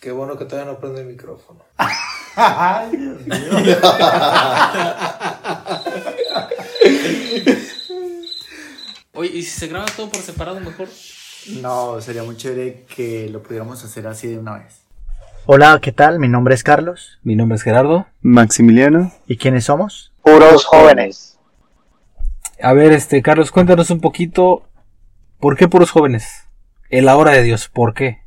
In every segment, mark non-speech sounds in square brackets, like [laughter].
Qué bueno que todavía no prende el micrófono. [laughs] Ay, Dios mío. [laughs] Oye, ¿y si se graba todo por separado mejor? No, sería muy chévere que lo pudiéramos hacer así de una vez. Hola, ¿qué tal? Mi nombre es Carlos. Mi nombre es Gerardo. Maximiliano. ¿Y quiénes somos? Puros jóvenes. A ver, este, Carlos, cuéntanos un poquito. ¿Por qué puros jóvenes? En la hora de Dios, ¿por qué?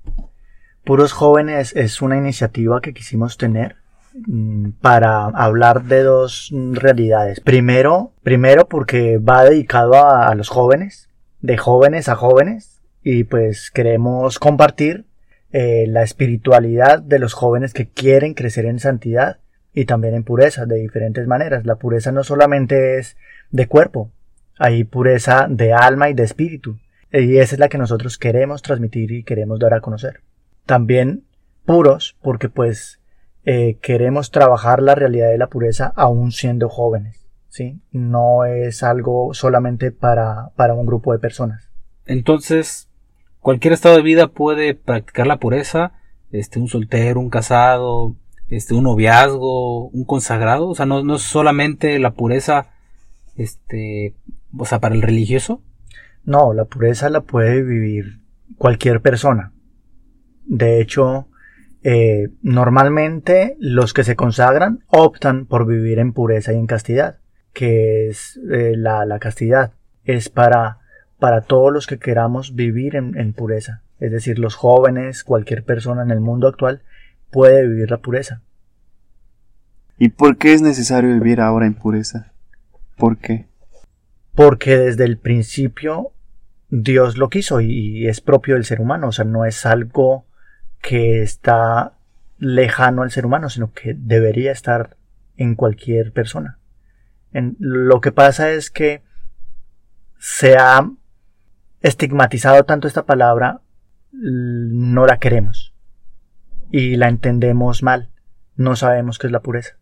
Puros Jóvenes es una iniciativa que quisimos tener mm, para hablar de dos realidades. Primero, primero porque va dedicado a, a los jóvenes, de jóvenes a jóvenes, y pues queremos compartir eh, la espiritualidad de los jóvenes que quieren crecer en santidad y también en pureza de diferentes maneras. La pureza no solamente es de cuerpo, hay pureza de alma y de espíritu. Y esa es la que nosotros queremos transmitir y queremos dar a conocer. También puros, porque pues eh, queremos trabajar la realidad de la pureza aún siendo jóvenes. ¿sí? No es algo solamente para, para un grupo de personas. Entonces, cualquier estado de vida puede practicar la pureza. Este, un soltero, un casado, este, un noviazgo, un consagrado. O sea, no, no es solamente la pureza, este, o sea, para el religioso. No, la pureza la puede vivir cualquier persona. De hecho, eh, normalmente los que se consagran optan por vivir en pureza y en castidad, que es eh, la, la castidad. Es para, para todos los que queramos vivir en, en pureza. Es decir, los jóvenes, cualquier persona en el mundo actual puede vivir la pureza. ¿Y por qué es necesario vivir ahora en pureza? ¿Por qué? porque desde el principio Dios lo quiso y es propio del ser humano, o sea, no es algo que está lejano al ser humano, sino que debería estar en cualquier persona. En, lo que pasa es que se ha estigmatizado tanto esta palabra, no la queremos y la entendemos mal, no sabemos qué es la pureza.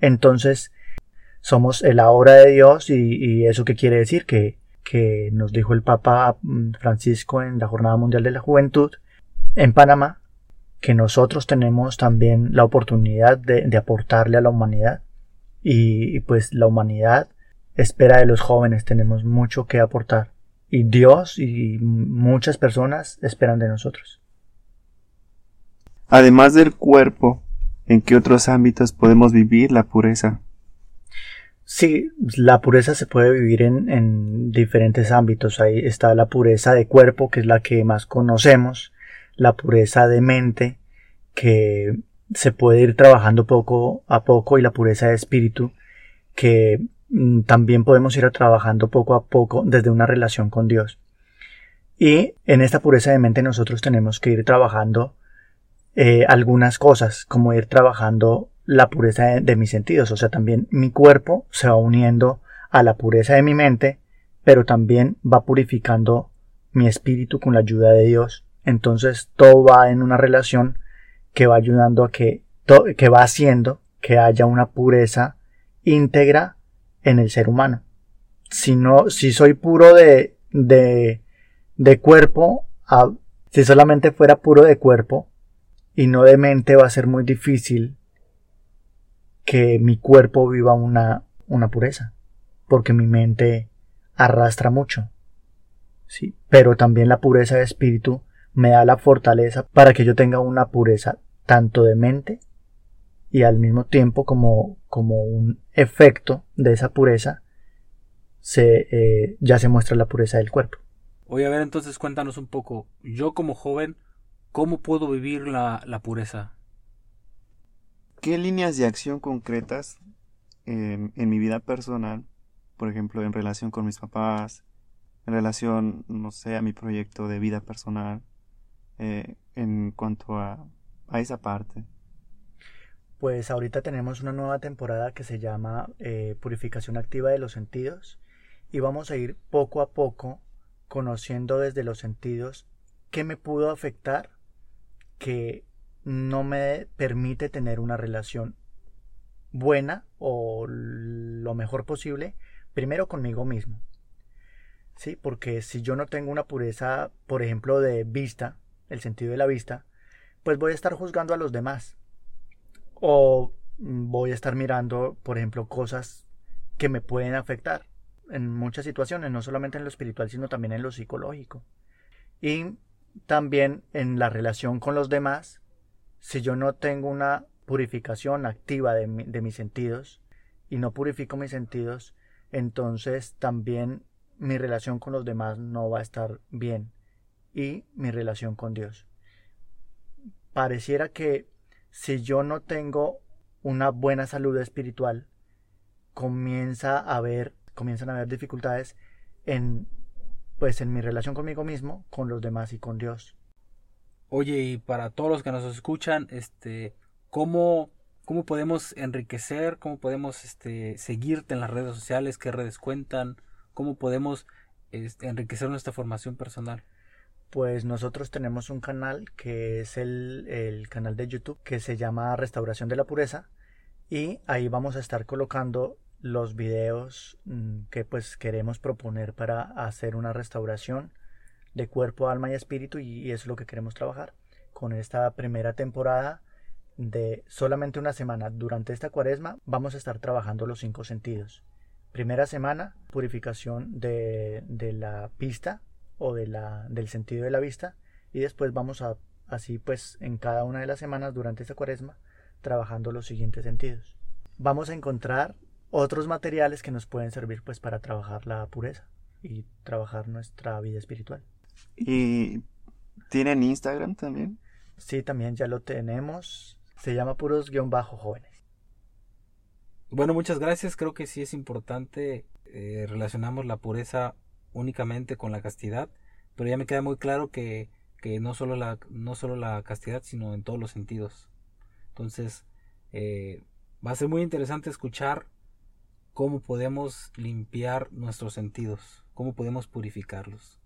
Entonces, somos el ahora de Dios y, eso qué quiere decir que, que nos dijo el Papa mm, Francisco en la Jornada Mundial de la Juventud en Panamá, que nosotros tenemos también la oportunidad de, de aportarle a la humanidad y, y pues la humanidad espera de los jóvenes, tenemos mucho que aportar y Dios y muchas personas esperan de nosotros. Además del cuerpo, ¿en qué otros ámbitos podemos vivir la pureza? Sí, la pureza se puede vivir en, en, diferentes ámbitos. Ahí está la pureza de cuerpo, que es la que más conocemos, la pureza de mente, que se puede ir trabajando poco a poco, y la pureza de espíritu, que mm, también podemos ir trabajando poco a poco desde una relación con Dios. Y en esta pureza de mente nosotros tenemos que ir trabajando eh, algunas cosas, como ir trabajando la pureza de, de, mis sentidos, o sea, también mi cuerpo se va uniendo a la pureza de mi mente, pero también va purificando mi espíritu con la ayuda de Dios. Entonces todo va en una relación que va ayudando a que, que va haciendo que haya una pureza íntegra en el ser humano. Si no, si soy puro de, de, de cuerpo, si solamente fuera puro de cuerpo y no de mente va a ser muy difícil que mi cuerpo viva una, una pureza, porque mi mente arrastra mucho. Sí, pero también la pureza de espíritu me da la fortaleza para que yo tenga una pureza tanto de mente y al mismo tiempo como, como un efecto de esa pureza se, eh, ya se muestra la pureza del cuerpo. Oye, a ver, entonces cuéntanos un poco, yo como joven, ¿cómo puedo vivir la, la pureza? ¿Qué líneas de acción concretas eh, en mi vida personal, por ejemplo, en relación con mis papás, en relación, no sé, a mi proyecto de vida personal, eh, en cuanto a, a, esa parte? Pues ahorita tenemos una nueva temporada que se llama eh, Purificación Activa de los Sentidos y vamos a ir poco a poco conociendo desde los sentidos qué me pudo afectar que no me permite tener una relación buena o lo mejor posible, primero conmigo mismo. Sí, porque si yo no tengo una pureza, por ejemplo, de vista, el sentido de la vista, pues voy a estar juzgando a los demás. O voy a estar mirando, por ejemplo, cosas que me pueden afectar en muchas situaciones, no solamente en lo espiritual, sino también en lo psicológico. Y también en la relación con los demás, si yo no tengo una purificación activa de, de mis sentidos y no purifico mis sentidos, entonces también mi relación con los demás no va a estar bien y mi relación con Dios. Pareciera que si yo no tengo una buena salud espiritual, comienza a haber, comienzan a haber dificultades en pues en mi relación conmigo mismo, con los demás y con Dios. Oye, y para todos los que nos escuchan, este, ¿cómo, cómo podemos enriquecer, cómo podemos este, seguirte en las redes sociales, qué redes cuentan, cómo podemos este, enriquecer nuestra formación personal? Pues nosotros tenemos un canal que es el, el canal de YouTube que se llama Restauración de la Pureza y ahí vamos a estar colocando los videos mm, que pues queremos proponer para hacer una restauración de cuerpo, alma y espíritu y es lo que queremos trabajar con esta primera temporada de solamente una semana. Durante esta cuaresma vamos a estar trabajando los cinco sentidos. Primera semana purificación de, de la pista o de la, del sentido de la vista y después vamos a así pues en cada una de las semanas durante esta cuaresma trabajando los siguientes sentidos vamos a encontrar otros materiales que nos pueden servir pues para trabajar la pureza y trabajar nuestra vida espiritual. ¿Y tienen Instagram también? Sí, también ya lo tenemos. Se llama puros guion bajo jóvenes. Bueno, muchas gracias. Creo que sí es importante. Eh, relacionamos la pureza únicamente con la castidad, pero ya me queda muy claro que, que no, solo la, no solo la castidad, sino en todos los sentidos. Entonces, eh, va a ser muy interesante escuchar cómo podemos limpiar nuestros sentidos, cómo podemos purificarlos.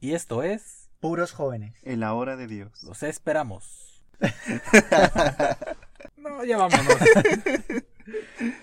Y esto es Puros jóvenes. En la hora de Dios. Los esperamos. [laughs] [laughs] no, ya vámonos. [laughs]